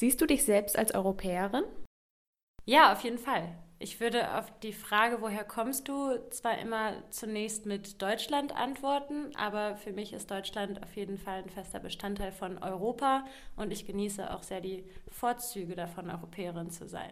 Siehst du dich selbst als Europäerin? Ja, auf jeden Fall. Ich würde auf die Frage, woher kommst du, zwar immer zunächst mit Deutschland antworten, aber für mich ist Deutschland auf jeden Fall ein fester Bestandteil von Europa und ich genieße auch sehr die Vorzüge davon, Europäerin zu sein.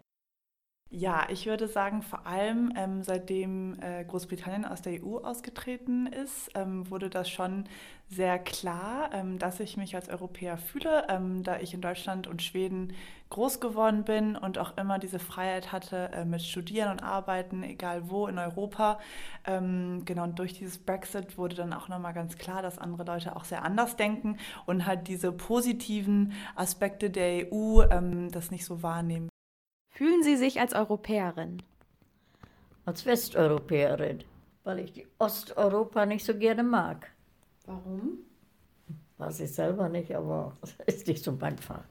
Ja, ich würde sagen, vor allem ähm, seitdem äh, Großbritannien aus der EU ausgetreten ist, ähm, wurde das schon sehr klar, ähm, dass ich mich als Europäer fühle, ähm, da ich in Deutschland und Schweden groß geworden bin und auch immer diese Freiheit hatte äh, mit Studieren und Arbeiten, egal wo in Europa. Ähm, genau, und durch dieses Brexit wurde dann auch nochmal ganz klar, dass andere Leute auch sehr anders denken und halt diese positiven Aspekte der EU ähm, das nicht so wahrnehmen. Fühlen Sie sich als Europäerin? Als Westeuropäerin, weil ich die Osteuropa nicht so gerne mag. Warum? Weiß ich selber nicht, aber ist nicht so mein Fall.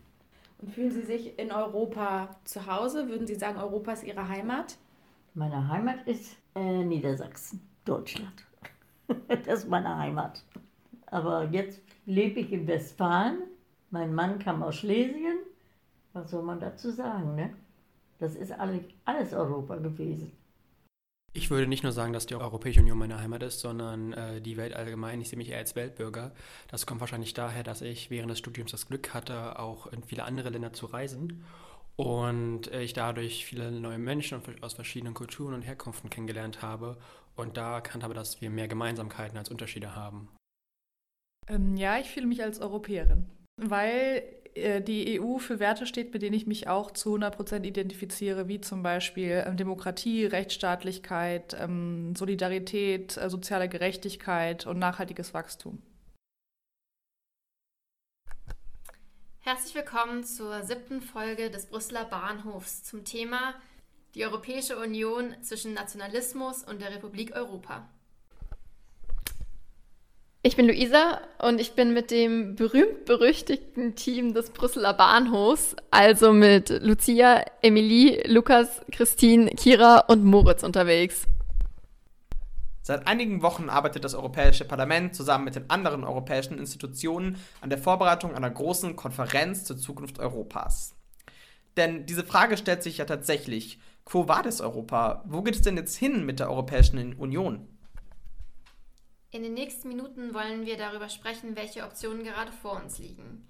Und fühlen Sie sich in Europa zu Hause? Würden Sie sagen, Europa ist Ihre Heimat? Meine Heimat ist äh, Niedersachsen, Deutschland. das ist meine Heimat. Aber jetzt lebe ich in Westfalen. Mein Mann kam aus Schlesien. Was soll man dazu sagen, ne? Das ist alles Europa gewesen. Ich würde nicht nur sagen, dass die Europäische Union meine Heimat ist, sondern äh, die Welt allgemein. Ich sehe mich eher als Weltbürger. Das kommt wahrscheinlich daher, dass ich während des Studiums das Glück hatte, auch in viele andere Länder zu reisen und äh, ich dadurch viele neue Menschen aus verschiedenen Kulturen und Herkünften kennengelernt habe und da erkannt habe, dass wir mehr Gemeinsamkeiten als Unterschiede haben. Ähm, ja, ich fühle mich als Europäerin, weil die EU für Werte steht, mit denen ich mich auch zu 100 Prozent identifiziere, wie zum Beispiel ähm, Demokratie, Rechtsstaatlichkeit, ähm, Solidarität, äh, soziale Gerechtigkeit und nachhaltiges Wachstum. Herzlich willkommen zur siebten Folge des Brüsseler Bahnhofs zum Thema die Europäische Union zwischen Nationalismus und der Republik Europa. Ich bin Luisa und ich bin mit dem berühmt-berüchtigten Team des Brüsseler Bahnhofs, also mit Lucia, Emilie, Lukas, Christine, Kira und Moritz unterwegs. Seit einigen Wochen arbeitet das Europäische Parlament zusammen mit den anderen europäischen Institutionen an der Vorbereitung einer großen Konferenz zur Zukunft Europas. Denn diese Frage stellt sich ja tatsächlich, quo vadis Europa? Wo geht es denn jetzt hin mit der Europäischen Union? In den nächsten Minuten wollen wir darüber sprechen, welche Optionen gerade vor uns liegen.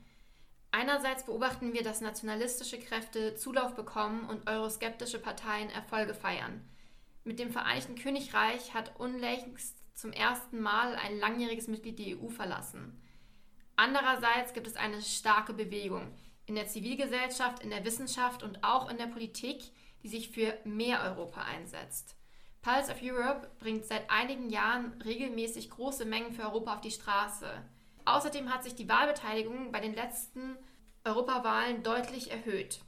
Einerseits beobachten wir, dass nationalistische Kräfte Zulauf bekommen und euroskeptische Parteien Erfolge feiern. Mit dem Vereinigten Königreich hat unlängst zum ersten Mal ein langjähriges Mitglied die EU verlassen. Andererseits gibt es eine starke Bewegung in der Zivilgesellschaft, in der Wissenschaft und auch in der Politik, die sich für mehr Europa einsetzt. Pulse of Europe bringt seit einigen Jahren regelmäßig große Mengen für Europa auf die Straße. Außerdem hat sich die Wahlbeteiligung bei den letzten Europawahlen deutlich erhöht.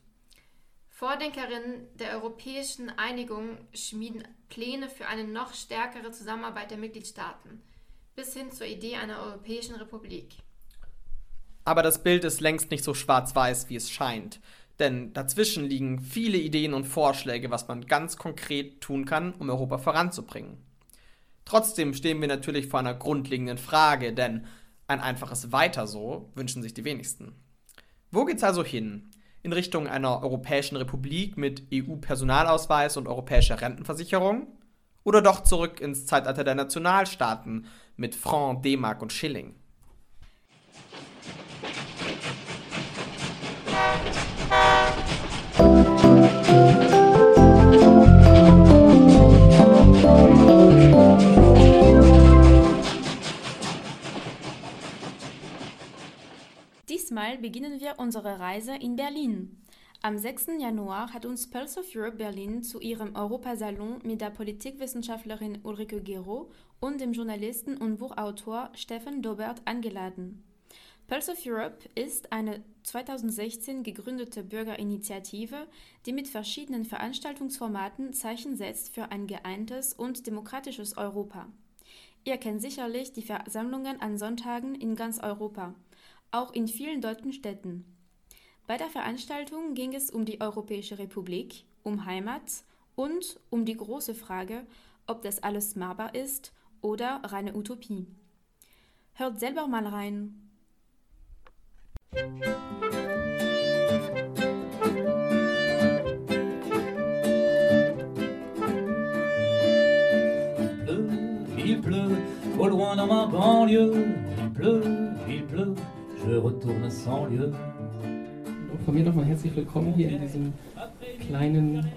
Vordenkerinnen der europäischen Einigung schmieden Pläne für eine noch stärkere Zusammenarbeit der Mitgliedstaaten, bis hin zur Idee einer Europäischen Republik. Aber das Bild ist längst nicht so schwarz-weiß, wie es scheint. Denn dazwischen liegen viele Ideen und Vorschläge, was man ganz konkret tun kann, um Europa voranzubringen. Trotzdem stehen wir natürlich vor einer grundlegenden Frage, denn ein einfaches Weiter so wünschen sich die wenigsten. Wo geht's also hin? In Richtung einer Europäischen Republik mit EU-Personalausweis und europäischer Rentenversicherung? Oder doch zurück ins Zeitalter der Nationalstaaten mit Franc, D-Mark und Schilling? Diesmal beginnen wir unsere Reise in Berlin. Am 6. Januar hat uns Pulse of Europe Berlin zu ihrem Europasalon mit der Politikwissenschaftlerin Ulrike Gero und dem Journalisten und Buchautor Steffen Dobert eingeladen. Pulse of Europe ist eine 2016 gegründete Bürgerinitiative, die mit verschiedenen Veranstaltungsformaten Zeichen setzt für ein geeintes und demokratisches Europa. Ihr kennt sicherlich die Versammlungen an Sonntagen in ganz Europa, auch in vielen deutschen Städten. Bei der Veranstaltung ging es um die Europäische Republik, um Heimat und um die große Frage, ob das alles machbar ist oder reine Utopie. Hört selber mal rein. Il pleut, il pleut, au loin dans ma banlieue, il pleut, il pleut retourne sans lieu. Von mir nochmal herzlich willkommen hier in diesem kleinen,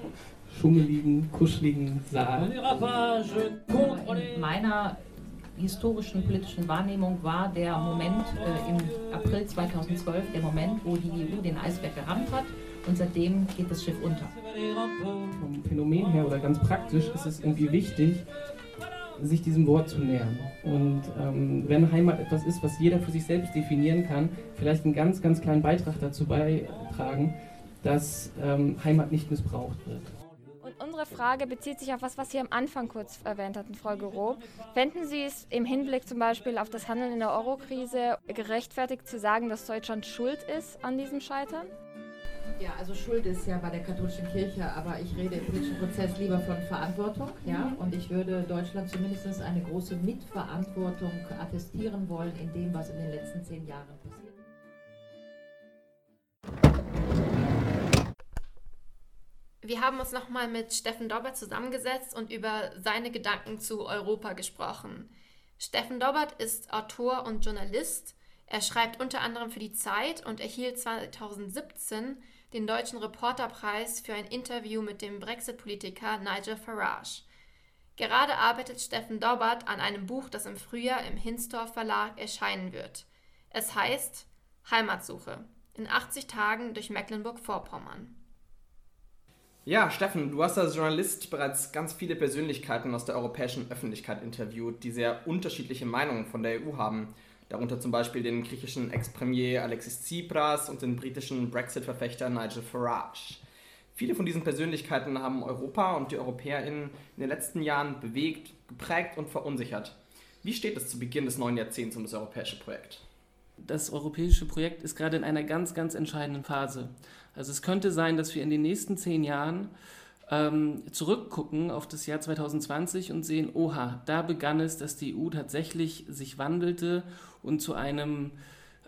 schummeligen, kuscheligen Saal. In meiner historischen politischen Wahrnehmung war der Moment äh, im April 2012 der Moment, wo die EU den Eisberg gerammt hat und seitdem geht das Schiff unter. Vom Phänomen her oder ganz praktisch ist es irgendwie wichtig, sich diesem Wort zu nähern. Und ähm, wenn Heimat etwas ist, was jeder für sich selbst definieren kann, vielleicht einen ganz, ganz kleinen Beitrag dazu beitragen, dass ähm, Heimat nicht missbraucht wird. Und unsere Frage bezieht sich auf was, was Sie am Anfang kurz erwähnt hatten, Frau Gero. Fänden Sie es im Hinblick zum Beispiel auf das Handeln in der Euro-Krise gerechtfertigt zu sagen, dass Deutschland schuld ist an diesem Scheitern? Ja, also Schuld ist ja bei der katholischen Kirche, aber ich rede im politischen Prozess lieber von Verantwortung, ja, mhm. und ich würde Deutschland zumindest eine große Mitverantwortung attestieren wollen in dem, was in den letzten zehn Jahren passiert. Wir haben uns nochmal mit Steffen Dobbert zusammengesetzt und über seine Gedanken zu Europa gesprochen. Steffen Dobbert ist Autor und Journalist. Er schreibt unter anderem für die Zeit und erhielt 2017 den Deutschen Reporterpreis für ein Interview mit dem Brexit-Politiker Nigel Farage. Gerade arbeitet Steffen Dobbert an einem Buch, das im Frühjahr im Hinsdorf Verlag erscheinen wird. Es heißt Heimatsuche in 80 Tagen durch Mecklenburg-Vorpommern. Ja, Steffen, du hast als Journalist bereits ganz viele Persönlichkeiten aus der europäischen Öffentlichkeit interviewt, die sehr unterschiedliche Meinungen von der EU haben darunter zum Beispiel den griechischen Ex-Premier Alexis Tsipras und den britischen Brexit-Verfechter Nigel Farage. Viele von diesen Persönlichkeiten haben Europa und die EuropäerInnen in den letzten Jahren bewegt, geprägt und verunsichert. Wie steht es zu Beginn des neuen Jahrzehnts um das europäische Projekt? Das europäische Projekt ist gerade in einer ganz, ganz entscheidenden Phase. Also es könnte sein, dass wir in den nächsten zehn Jahren ähm, zurückgucken auf das Jahr 2020 und sehen, oha, da begann es, dass die EU tatsächlich sich wandelte und zu einem,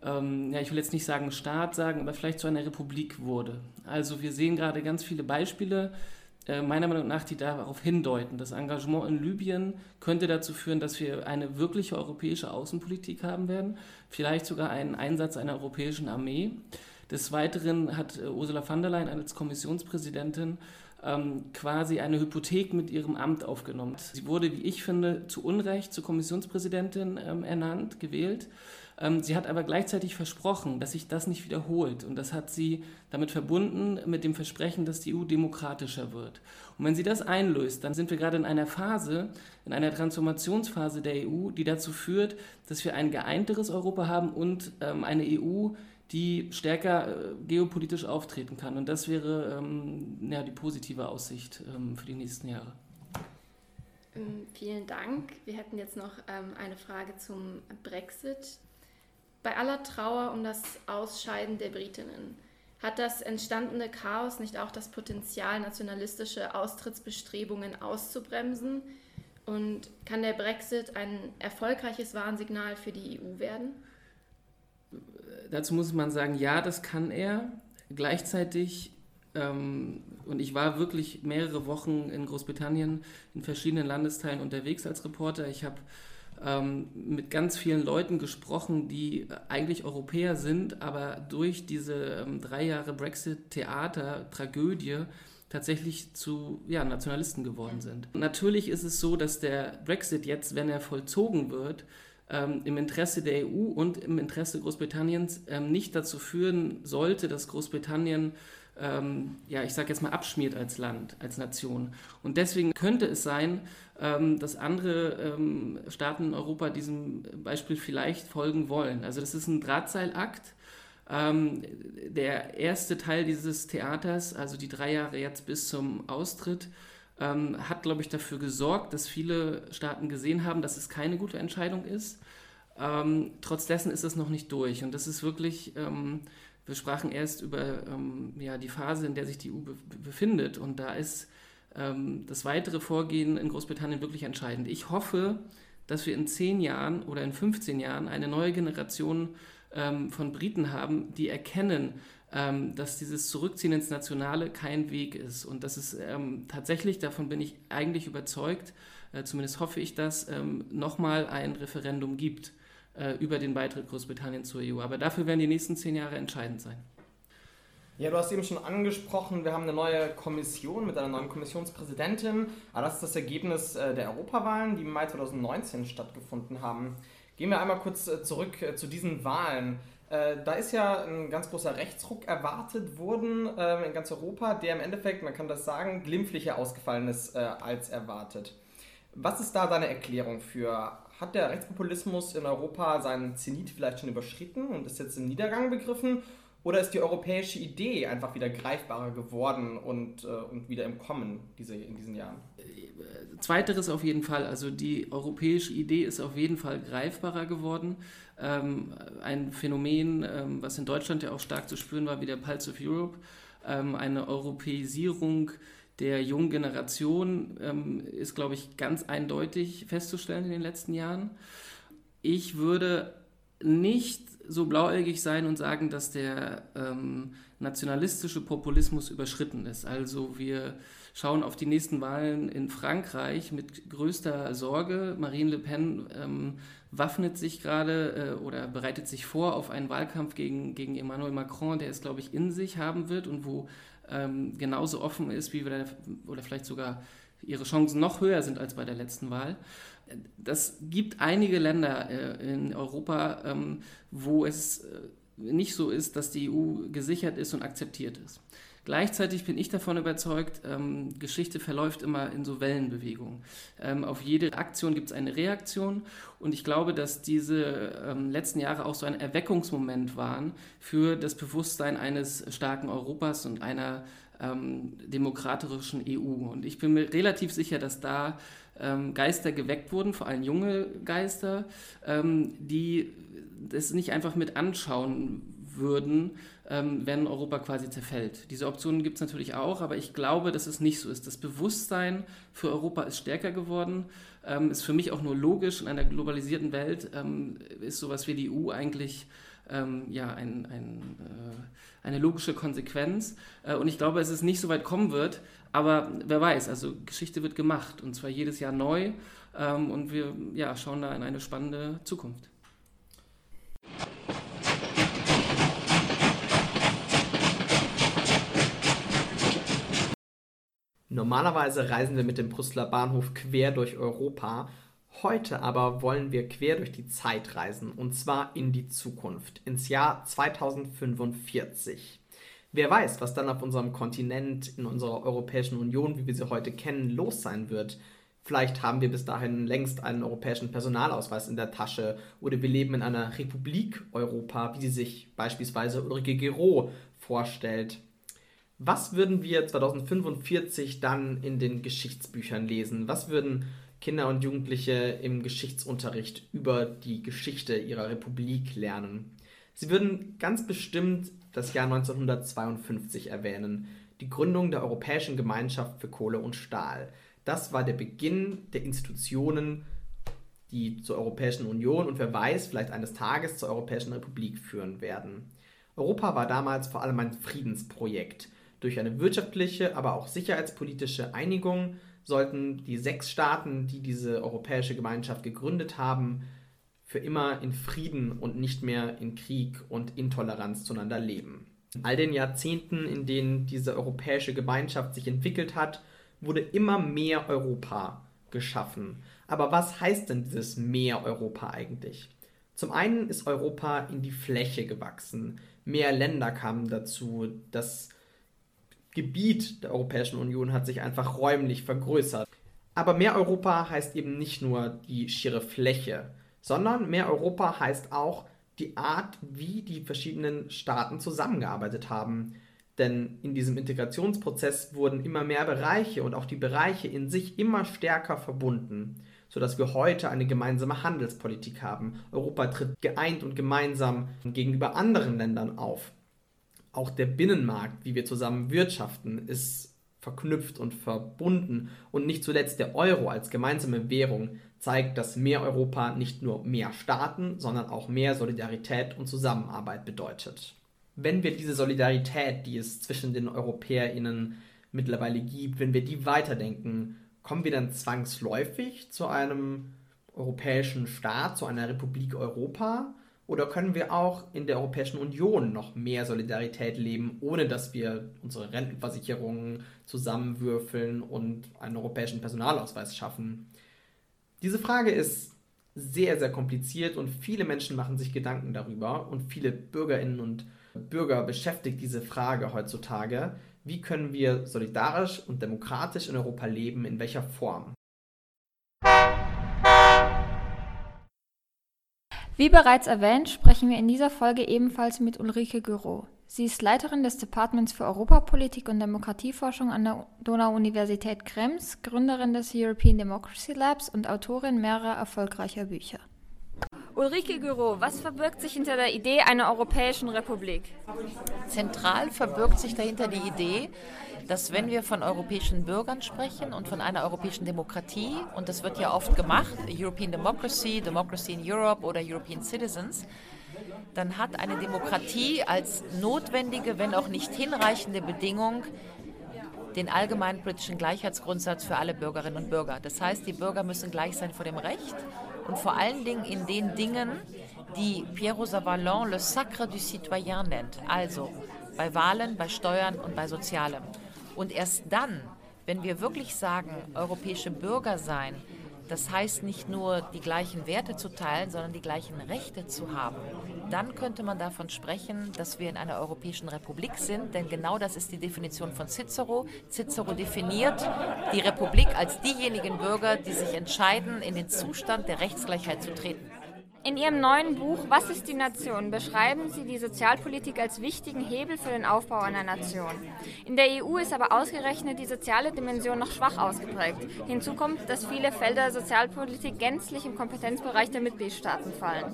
ähm, ja, ich will jetzt nicht sagen Staat sagen, aber vielleicht zu einer Republik wurde. Also wir sehen gerade ganz viele Beispiele, äh, meiner Meinung nach, die darauf hindeuten. Das Engagement in Libyen könnte dazu führen, dass wir eine wirkliche europäische Außenpolitik haben werden, vielleicht sogar einen Einsatz einer europäischen Armee. Des Weiteren hat äh, Ursula von der Leyen als Kommissionspräsidentin ähm, quasi eine Hypothek mit ihrem Amt aufgenommen. Sie wurde, wie ich finde, zu Unrecht zur Kommissionspräsidentin ähm, ernannt, gewählt. Ähm, sie hat aber gleichzeitig versprochen, dass sich das nicht wiederholt. Und das hat sie damit verbunden mit dem Versprechen, dass die EU demokratischer wird. Und wenn sie das einlöst, dann sind wir gerade in einer Phase, in einer Transformationsphase der EU, die dazu führt, dass wir ein geeinteres Europa haben und ähm, eine EU, die stärker äh, geopolitisch auftreten kann. Und das wäre ähm, ja, die positive Aussicht ähm, für die nächsten Jahre. Ähm, vielen Dank. Wir hätten jetzt noch ähm, eine Frage zum Brexit. Bei aller Trauer um das Ausscheiden der Britinnen, hat das entstandene Chaos nicht auch das Potenzial, nationalistische Austrittsbestrebungen auszubremsen? Und kann der Brexit ein erfolgreiches Warnsignal für die EU werden? Dazu muss man sagen, ja, das kann er. Gleichzeitig, ähm, und ich war wirklich mehrere Wochen in Großbritannien in verschiedenen Landesteilen unterwegs als Reporter. Ich habe ähm, mit ganz vielen Leuten gesprochen, die eigentlich Europäer sind, aber durch diese ähm, drei Jahre Brexit-Theater, Tragödie, tatsächlich zu ja, Nationalisten geworden sind. Natürlich ist es so, dass der Brexit jetzt, wenn er vollzogen wird, ähm, im Interesse der EU und im Interesse Großbritanniens ähm, nicht dazu führen sollte, dass Großbritannien ähm, ja, ich sage jetzt mal, abschmiert als Land, als Nation. Und deswegen könnte es sein, ähm, dass andere ähm, Staaten in Europa diesem Beispiel vielleicht folgen wollen. Also das ist ein Drahtseilakt. Ähm, der erste Teil dieses Theaters, also die drei Jahre jetzt bis zum Austritt, ähm, hat, glaube ich, dafür gesorgt, dass viele Staaten gesehen haben, dass es keine gute Entscheidung ist. Ähm, trotz dessen ist es noch nicht durch. Und das ist wirklich, ähm, wir sprachen erst über ähm, ja, die Phase, in der sich die EU be befindet. Und da ist ähm, das weitere Vorgehen in Großbritannien wirklich entscheidend. Ich hoffe, dass wir in 10 Jahren oder in 15 Jahren eine neue Generation ähm, von Briten haben, die erkennen, ähm, dass dieses Zurückziehen ins Nationale kein Weg ist. Und das ist ähm, tatsächlich, davon bin ich eigentlich überzeugt, äh, zumindest hoffe ich das, ähm, nochmal ein Referendum gibt äh, über den Beitritt Großbritanniens zur EU. Aber dafür werden die nächsten zehn Jahre entscheidend sein. Ja, du hast eben schon angesprochen, wir haben eine neue Kommission mit einer neuen Kommissionspräsidentin. Aber das ist das Ergebnis äh, der Europawahlen, die im Mai 2019 stattgefunden haben. Gehen wir einmal kurz äh, zurück äh, zu diesen Wahlen. Da ist ja ein ganz großer Rechtsruck erwartet worden in ganz Europa, der im Endeffekt, man kann das sagen, glimpflicher ausgefallen ist als erwartet. Was ist da deine Erklärung für? Hat der Rechtspopulismus in Europa seinen Zenit vielleicht schon überschritten und ist jetzt im Niedergang begriffen? Oder ist die europäische Idee einfach wieder greifbarer geworden und, äh, und wieder im Kommen diese, in diesen Jahren? Zweiteres auf jeden Fall. Also die europäische Idee ist auf jeden Fall greifbarer geworden. Ähm, ein Phänomen, ähm, was in Deutschland ja auch stark zu spüren war, wie der Pulse of Europe. Ähm, eine Europäisierung der jungen Generation ähm, ist, glaube ich, ganz eindeutig festzustellen in den letzten Jahren. Ich würde nicht so blauäugig sein und sagen, dass der ähm, nationalistische Populismus überschritten ist. Also wir schauen auf die nächsten Wahlen in Frankreich mit größter Sorge. Marine Le Pen ähm, waffnet sich gerade äh, oder bereitet sich vor auf einen Wahlkampf gegen, gegen Emmanuel Macron, der es, glaube ich, in sich haben wird und wo ähm, genauso offen ist, wie wir da, oder vielleicht sogar ihre Chancen noch höher sind als bei der letzten Wahl das gibt einige Länder äh, in Europa, ähm, wo es äh, nicht so ist, dass die EU gesichert ist und akzeptiert ist. Gleichzeitig bin ich davon überzeugt, ähm, Geschichte verläuft immer in so Wellenbewegungen. Ähm, auf jede Aktion gibt es eine Reaktion und ich glaube, dass diese ähm, letzten Jahre auch so ein Erweckungsmoment waren für das Bewusstsein eines starken Europas und einer ähm, demokratischen EU. Und ich bin mir relativ sicher, dass da ähm, Geister geweckt wurden, vor allem junge Geister, ähm, die das nicht einfach mit anschauen würden, ähm, wenn Europa quasi zerfällt. Diese Optionen gibt es natürlich auch, aber ich glaube, dass es nicht so ist. Das Bewusstsein für Europa ist stärker geworden, ähm, ist für mich auch nur logisch. In einer globalisierten Welt ähm, ist sowas wie die EU eigentlich ähm, ja, ein, ein, äh, eine logische Konsequenz. Äh, und ich glaube, es nicht so weit kommen wird, aber wer weiß, also Geschichte wird gemacht und zwar jedes Jahr neu ähm, und wir ja, schauen da in eine spannende Zukunft. Normalerweise reisen wir mit dem Brüsseler Bahnhof quer durch Europa. Heute aber wollen wir quer durch die Zeit reisen und zwar in die Zukunft, ins Jahr 2045. Wer weiß, was dann auf unserem Kontinent, in unserer Europäischen Union, wie wir sie heute kennen, los sein wird. Vielleicht haben wir bis dahin längst einen europäischen Personalausweis in der Tasche oder wir leben in einer Republik Europa, wie sie sich beispielsweise Ulrike Gero vorstellt. Was würden wir 2045 dann in den Geschichtsbüchern lesen? Was würden Kinder und Jugendliche im Geschichtsunterricht über die Geschichte ihrer Republik lernen? Sie würden ganz bestimmt das Jahr 1952 erwähnen, die Gründung der Europäischen Gemeinschaft für Kohle und Stahl. Das war der Beginn der Institutionen, die zur Europäischen Union und wer weiß, vielleicht eines Tages zur Europäischen Republik führen werden. Europa war damals vor allem ein Friedensprojekt. Durch eine wirtschaftliche, aber auch sicherheitspolitische Einigung sollten die sechs Staaten, die diese Europäische Gemeinschaft gegründet haben, für immer in Frieden und nicht mehr in Krieg und Intoleranz zueinander leben. In all den Jahrzehnten, in denen diese europäische Gemeinschaft sich entwickelt hat, wurde immer mehr Europa geschaffen. Aber was heißt denn dieses mehr Europa eigentlich? Zum einen ist Europa in die Fläche gewachsen. Mehr Länder kamen dazu. Das Gebiet der Europäischen Union hat sich einfach räumlich vergrößert. Aber mehr Europa heißt eben nicht nur die schiere Fläche sondern mehr Europa heißt auch die Art, wie die verschiedenen Staaten zusammengearbeitet haben. Denn in diesem Integrationsprozess wurden immer mehr Bereiche und auch die Bereiche in sich immer stärker verbunden, sodass wir heute eine gemeinsame Handelspolitik haben. Europa tritt geeint und gemeinsam gegenüber anderen Ländern auf. Auch der Binnenmarkt, wie wir zusammen wirtschaften, ist verknüpft und verbunden und nicht zuletzt der Euro als gemeinsame Währung zeigt, dass mehr Europa nicht nur mehr Staaten, sondern auch mehr Solidarität und Zusammenarbeit bedeutet. Wenn wir diese Solidarität, die es zwischen den EuropäerInnen mittlerweile gibt, wenn wir die weiterdenken, kommen wir dann zwangsläufig zu einem europäischen Staat, zu einer Republik Europa? Oder können wir auch in der Europäischen Union noch mehr Solidarität leben, ohne dass wir unsere Rentenversicherungen zusammenwürfeln und einen europäischen Personalausweis schaffen? Diese Frage ist sehr, sehr kompliziert und viele Menschen machen sich Gedanken darüber und viele Bürgerinnen und Bürger beschäftigt diese Frage heutzutage. Wie können wir solidarisch und demokratisch in Europa leben? In welcher Form? Wie bereits erwähnt, sprechen wir in dieser Folge ebenfalls mit Ulrike Gürow. Sie ist Leiterin des Departments für Europapolitik und Demokratieforschung an der Donau-Universität Krems, Gründerin des European Democracy Labs und Autorin mehrerer erfolgreicher Bücher. Ulrike Gürow, was verbirgt sich hinter der Idee einer europäischen Republik? Zentral verbirgt sich dahinter die Idee, dass wenn wir von europäischen Bürgern sprechen und von einer europäischen Demokratie, und das wird ja oft gemacht, European Democracy, Democracy in Europe oder European Citizens, dann hat eine Demokratie als notwendige, wenn auch nicht hinreichende Bedingung den allgemeinen politischen Gleichheitsgrundsatz für alle Bürgerinnen und Bürger. Das heißt, die Bürger müssen gleich sein vor dem Recht und vor allen Dingen in den Dingen, die Pierre Savallon le Sacre du Citoyen nennt, also bei Wahlen, bei Steuern und bei Sozialem. Und erst dann, wenn wir wirklich sagen, europäische Bürger sein, das heißt nicht nur die gleichen Werte zu teilen, sondern die gleichen Rechte zu haben. Dann könnte man davon sprechen, dass wir in einer europäischen Republik sind, denn genau das ist die Definition von Cicero. Cicero definiert die Republik als diejenigen Bürger, die sich entscheiden, in den Zustand der Rechtsgleichheit zu treten. In Ihrem neuen Buch Was ist die Nation? beschreiben Sie die Sozialpolitik als wichtigen Hebel für den Aufbau einer Nation. In der EU ist aber ausgerechnet die soziale Dimension noch schwach ausgeprägt. Hinzu kommt, dass viele Felder Sozialpolitik gänzlich im Kompetenzbereich der Mitgliedstaaten fallen.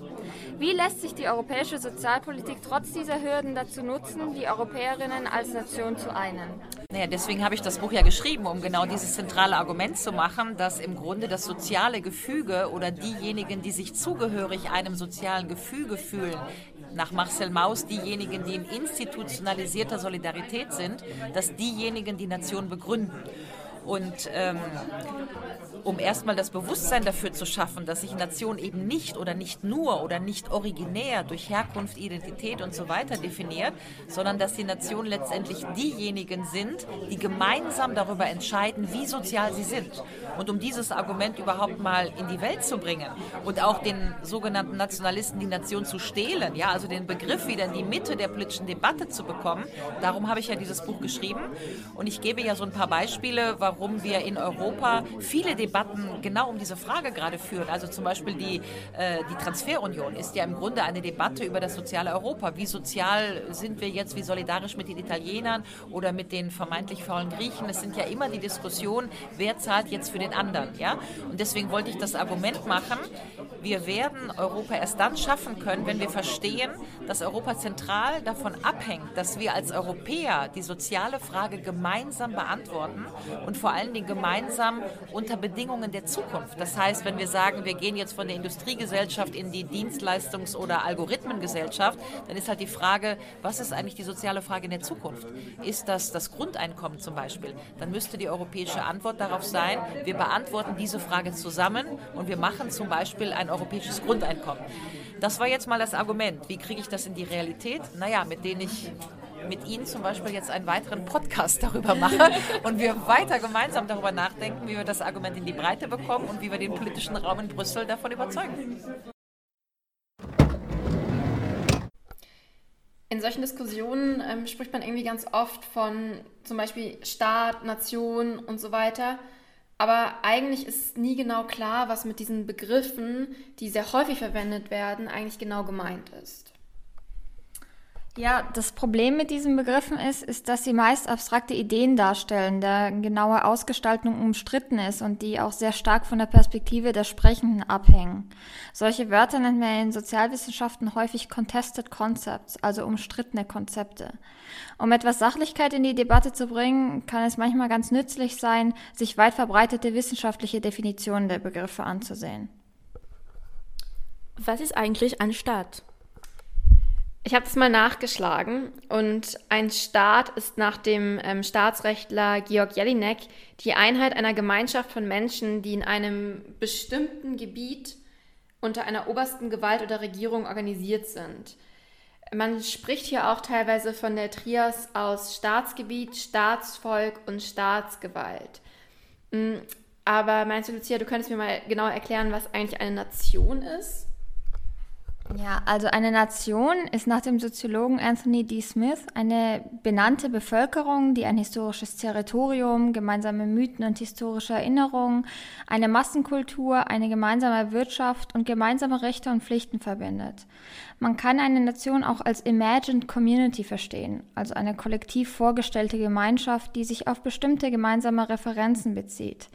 Wie lässt sich die europäische Sozialpolitik trotz dieser Hürden dazu nutzen, die Europäerinnen als Nation zu einen? Naja, deswegen habe ich das Buch ja geschrieben, um genau dieses zentrale Argument zu machen, dass im Grunde das soziale Gefüge oder diejenigen, die sich zugehörig einem sozialen Gefüge fühlen, nach Marcel Mauss diejenigen, die in institutionalisierter Solidarität sind, dass diejenigen die Nation begründen. Und ähm, um erstmal das Bewusstsein dafür zu schaffen, dass sich Nation eben nicht oder nicht nur oder nicht originär durch Herkunft, Identität und so weiter definiert, sondern dass die Nation letztendlich diejenigen sind, die gemeinsam darüber entscheiden, wie sozial sie sind. Und um dieses Argument überhaupt mal in die Welt zu bringen und auch den sogenannten Nationalisten die Nation zu stehlen, ja, also den Begriff wieder in die Mitte der politischen Debatte zu bekommen, darum habe ich ja dieses Buch geschrieben. Und ich gebe ja so ein paar Beispiele, warum wir in Europa viele Debatten Debatten genau um diese Frage gerade führen. Also zum Beispiel die, äh, die Transferunion ist ja im Grunde eine Debatte über das soziale Europa. Wie sozial sind wir jetzt, wie solidarisch mit den Italienern oder mit den vermeintlich faulen Griechen? Es sind ja immer die Diskussionen, wer zahlt jetzt für den anderen. Ja? Und deswegen wollte ich das Argument machen, wir werden Europa erst dann schaffen können, wenn wir verstehen, dass Europa zentral davon abhängt, dass wir als Europäer die soziale Frage gemeinsam beantworten und vor allen Dingen gemeinsam unter Bedingungen der Zukunft. Das heißt, wenn wir sagen, wir gehen jetzt von der Industriegesellschaft in die Dienstleistungs- oder Algorithmengesellschaft, dann ist halt die Frage, was ist eigentlich die soziale Frage in der Zukunft? Ist das das Grundeinkommen zum Beispiel? Dann müsste die europäische Antwort darauf sein, wir beantworten diese Frage zusammen und wir machen zum Beispiel ein europäisches Grundeinkommen. Das war jetzt mal das Argument. Wie kriege ich das in die Realität? Naja, mit denen ich mit Ihnen zum Beispiel jetzt einen weiteren Podcast darüber mache und wir weiter gemeinsam darüber nachdenken, wie wir das Argument in die Breite bekommen und wie wir den politischen Raum in Brüssel davon überzeugen. In solchen Diskussionen ähm, spricht man irgendwie ganz oft von zum Beispiel Staat, Nation und so weiter. Aber eigentlich ist nie genau klar, was mit diesen Begriffen, die sehr häufig verwendet werden, eigentlich genau gemeint ist. Ja, das Problem mit diesen Begriffen ist, ist, dass sie meist abstrakte Ideen darstellen, deren genaue Ausgestaltung umstritten ist und die auch sehr stark von der Perspektive der Sprechenden abhängen. Solche Wörter nennt man in Sozialwissenschaften häufig Contested Concepts, also umstrittene Konzepte. Um etwas Sachlichkeit in die Debatte zu bringen, kann es manchmal ganz nützlich sein, sich weit verbreitete wissenschaftliche Definitionen der Begriffe anzusehen. Was ist eigentlich ein Staat? Ich habe es mal nachgeschlagen und ein Staat ist nach dem ähm, Staatsrechtler Georg Jelinek die Einheit einer Gemeinschaft von Menschen, die in einem bestimmten Gebiet unter einer obersten Gewalt oder Regierung organisiert sind. Man spricht hier auch teilweise von der Trias aus Staatsgebiet, Staatsvolk und Staatsgewalt. Mm, aber meinst du, Lucia, du könntest mir mal genau erklären, was eigentlich eine Nation ist? Ja, also eine Nation ist nach dem Soziologen Anthony D. Smith eine benannte Bevölkerung, die ein historisches Territorium, gemeinsame Mythen und historische Erinnerungen, eine Massenkultur, eine gemeinsame Wirtschaft und gemeinsame Rechte und Pflichten verbindet. Man kann eine Nation auch als Imagined Community verstehen, also eine kollektiv vorgestellte Gemeinschaft, die sich auf bestimmte gemeinsame Referenzen bezieht.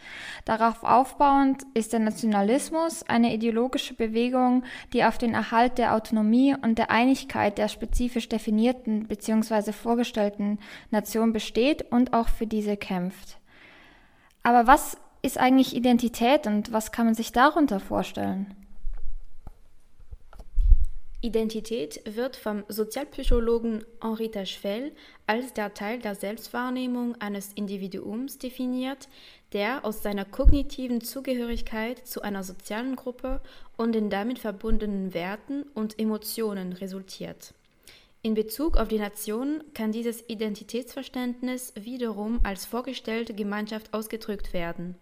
Darauf aufbauend ist der Nationalismus eine ideologische Bewegung, die auf den Erhalt der Autonomie und der Einigkeit der spezifisch definierten bzw. vorgestellten Nation besteht und auch für diese kämpft. Aber was ist eigentlich Identität und was kann man sich darunter vorstellen? Identität wird vom Sozialpsychologen Henri Tachfel als der Teil der Selbstwahrnehmung eines Individuums definiert, der aus seiner kognitiven Zugehörigkeit zu einer sozialen Gruppe und den damit verbundenen Werten und Emotionen resultiert. In Bezug auf die Nation kann dieses Identitätsverständnis wiederum als vorgestellte Gemeinschaft ausgedrückt werden.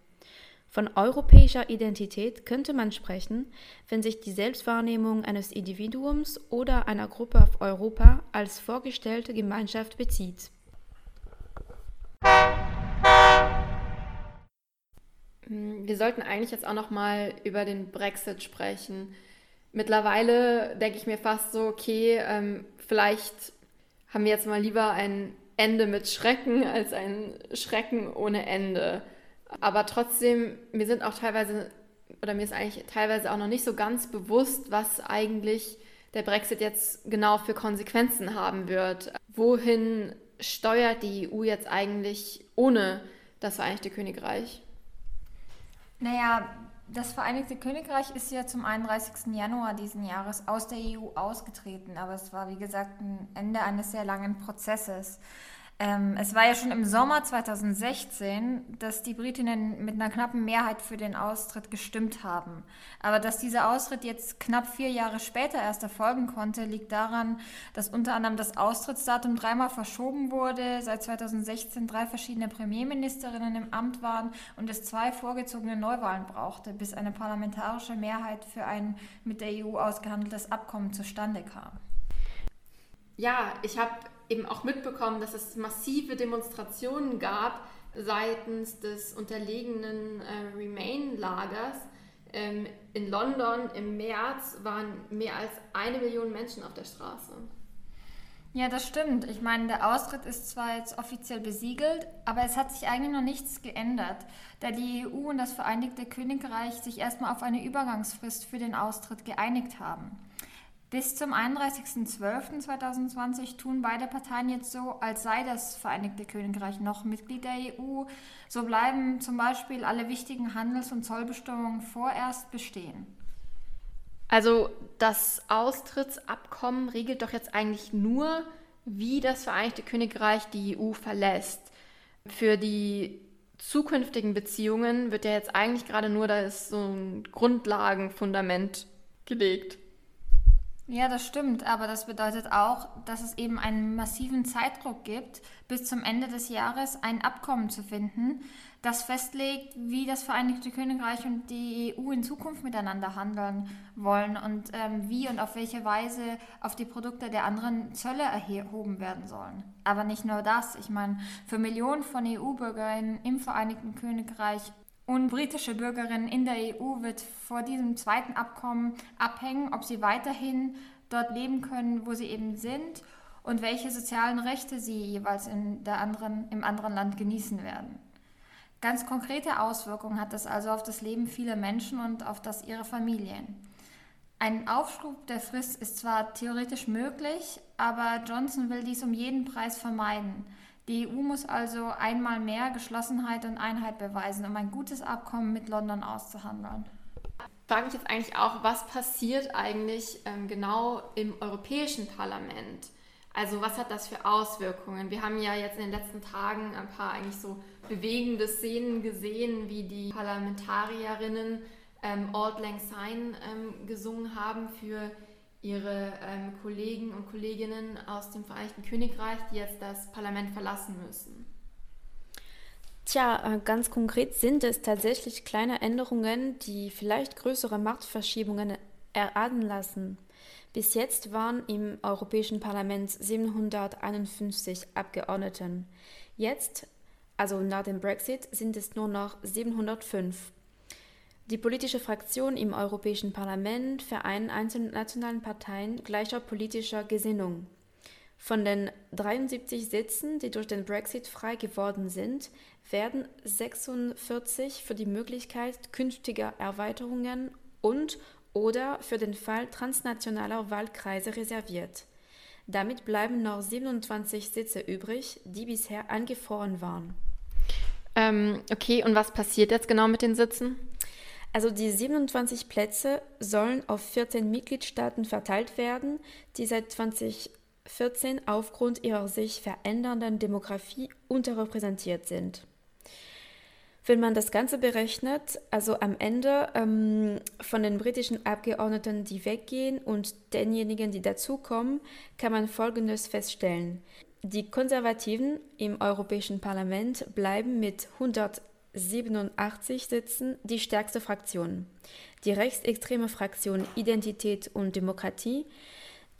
Von europäischer Identität könnte man sprechen, wenn sich die Selbstwahrnehmung eines Individuums oder einer Gruppe auf Europa als vorgestellte Gemeinschaft bezieht. Wir sollten eigentlich jetzt auch noch mal über den Brexit sprechen. Mittlerweile denke ich mir fast so, okay, ähm, vielleicht haben wir jetzt mal lieber ein Ende mit Schrecken als ein Schrecken ohne Ende. Aber trotzdem, mir sind auch teilweise, oder mir ist eigentlich teilweise auch noch nicht so ganz bewusst, was eigentlich der Brexit jetzt genau für Konsequenzen haben wird. Wohin steuert die EU jetzt eigentlich ohne das Vereinigte Königreich? Naja, das Vereinigte Königreich ist ja zum 31. Januar diesen Jahres aus der EU ausgetreten, aber es war wie gesagt ein Ende eines sehr langen Prozesses. Ähm, es war ja schon im Sommer 2016, dass die Britinnen mit einer knappen Mehrheit für den Austritt gestimmt haben. Aber dass dieser Austritt jetzt knapp vier Jahre später erst erfolgen konnte, liegt daran, dass unter anderem das Austrittsdatum dreimal verschoben wurde, seit 2016 drei verschiedene Premierministerinnen im Amt waren und es zwei vorgezogene Neuwahlen brauchte, bis eine parlamentarische Mehrheit für ein mit der EU ausgehandeltes Abkommen zustande kam. Ja, ich habe eben auch mitbekommen, dass es massive Demonstrationen gab seitens des unterlegenen äh, Remain-Lagers. Ähm, in London im März waren mehr als eine Million Menschen auf der Straße. Ja, das stimmt. Ich meine, der Austritt ist zwar jetzt offiziell besiegelt, aber es hat sich eigentlich noch nichts geändert, da die EU und das Vereinigte Königreich sich erstmal auf eine Übergangsfrist für den Austritt geeinigt haben. Bis zum 31.12.2020 tun beide Parteien jetzt so, als sei das Vereinigte Königreich noch Mitglied der EU. So bleiben zum Beispiel alle wichtigen Handels- und Zollbestimmungen vorerst bestehen. Also das Austrittsabkommen regelt doch jetzt eigentlich nur, wie das Vereinigte Königreich die EU verlässt. Für die zukünftigen Beziehungen wird ja jetzt eigentlich gerade nur das so ein Grundlagenfundament gelegt. Ja, das stimmt, aber das bedeutet auch, dass es eben einen massiven Zeitdruck gibt, bis zum Ende des Jahres ein Abkommen zu finden, das festlegt, wie das Vereinigte Königreich und die EU in Zukunft miteinander handeln wollen und ähm, wie und auf welche Weise auf die Produkte der anderen Zölle erhoben werden sollen. Aber nicht nur das, ich meine, für Millionen von EU-Bürgerinnen im Vereinigten Königreich und britische Bürgerinnen in der EU wird vor diesem zweiten Abkommen abhängen, ob sie weiterhin dort leben können, wo sie eben sind und welche sozialen Rechte sie jeweils in der anderen, im anderen Land genießen werden. Ganz konkrete Auswirkungen hat das also auf das Leben vieler Menschen und auf das ihrer Familien. Ein Aufschub der Frist ist zwar theoretisch möglich, aber Johnson will dies um jeden Preis vermeiden. Die EU muss also einmal mehr Geschlossenheit und Einheit beweisen, um ein gutes Abkommen mit London auszuhandeln. frage mich jetzt eigentlich auch, was passiert eigentlich ähm, genau im Europäischen Parlament? Also was hat das für Auswirkungen? Wir haben ja jetzt in den letzten Tagen ein paar eigentlich so bewegende Szenen gesehen, wie die Parlamentarierinnen ähm, Auld Lang Syne ähm, gesungen haben für ihre ähm, Kollegen und Kolleginnen aus dem Vereinigten Königreich, die jetzt das Parlament verlassen müssen. Tja, äh, ganz konkret sind es tatsächlich kleine Änderungen, die vielleicht größere Machtverschiebungen erahnen lassen. Bis jetzt waren im Europäischen Parlament 751 Abgeordneten. Jetzt, also nach dem Brexit, sind es nur noch 705. Die politische Fraktion im Europäischen Parlament vereinen einzelne nationalen Parteien gleicher politischer Gesinnung. Von den 73 Sitzen, die durch den Brexit frei geworden sind, werden 46 für die Möglichkeit künftiger Erweiterungen und oder für den Fall transnationaler Wahlkreise reserviert. Damit bleiben noch 27 Sitze übrig, die bisher angefroren waren. Ähm, okay, und was passiert jetzt genau mit den Sitzen? Also die 27 Plätze sollen auf 14 Mitgliedstaaten verteilt werden, die seit 2014 aufgrund ihrer sich verändernden Demografie unterrepräsentiert sind. Wenn man das Ganze berechnet, also am Ende ähm, von den britischen Abgeordneten, die weggehen und denjenigen, die dazukommen, kann man Folgendes feststellen. Die Konservativen im Europäischen Parlament bleiben mit 187 Sitzen die stärkste Fraktion. Die rechtsextreme Fraktion Identität und Demokratie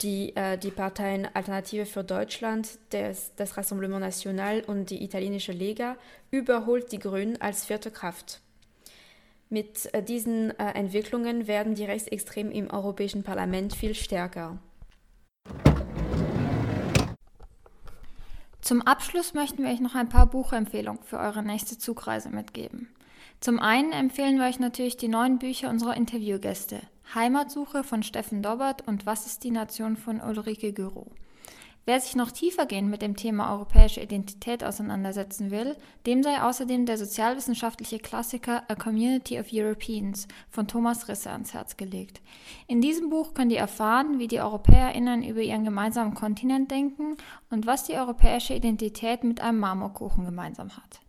die äh, die Parteien Alternative für Deutschland, des, das Rassemblement National und die italienische Lega überholt die Grünen als vierte Kraft. Mit äh, diesen äh, Entwicklungen werden die Rechtsextremen im Europäischen Parlament viel stärker. Zum Abschluss möchten wir euch noch ein paar Buchempfehlungen für eure nächste Zugreise mitgeben. Zum einen empfehlen wir euch natürlich die neuen Bücher unserer Interviewgäste. Heimatsuche von Steffen Dobbert und Was ist die Nation von Ulrike Gürow. Wer sich noch tiefergehend mit dem Thema europäische Identität auseinandersetzen will, dem sei außerdem der sozialwissenschaftliche Klassiker A Community of Europeans von Thomas Risse ans Herz gelegt. In diesem Buch könnt ihr erfahren, wie die EuropäerInnen über ihren gemeinsamen Kontinent denken und was die europäische Identität mit einem Marmorkuchen gemeinsam hat.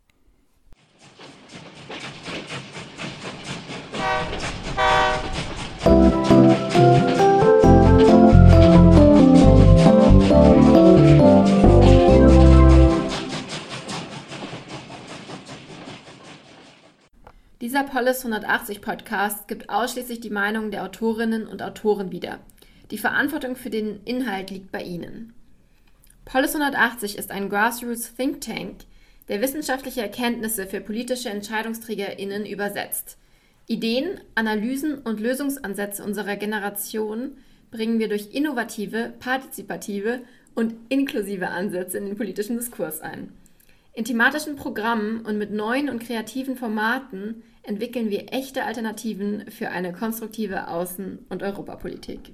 Dieser Polis 180 Podcast gibt ausschließlich die Meinung der Autorinnen und Autoren wieder. Die Verantwortung für den Inhalt liegt bei Ihnen. Polis 180 ist ein Grassroots Think Tank, der wissenschaftliche Erkenntnisse für politische EntscheidungsträgerInnen übersetzt. Ideen, Analysen und Lösungsansätze unserer Generation bringen wir durch innovative, partizipative und inklusive Ansätze in den politischen Diskurs ein. In thematischen Programmen und mit neuen und kreativen Formaten entwickeln wir echte Alternativen für eine konstruktive Außen- und Europapolitik.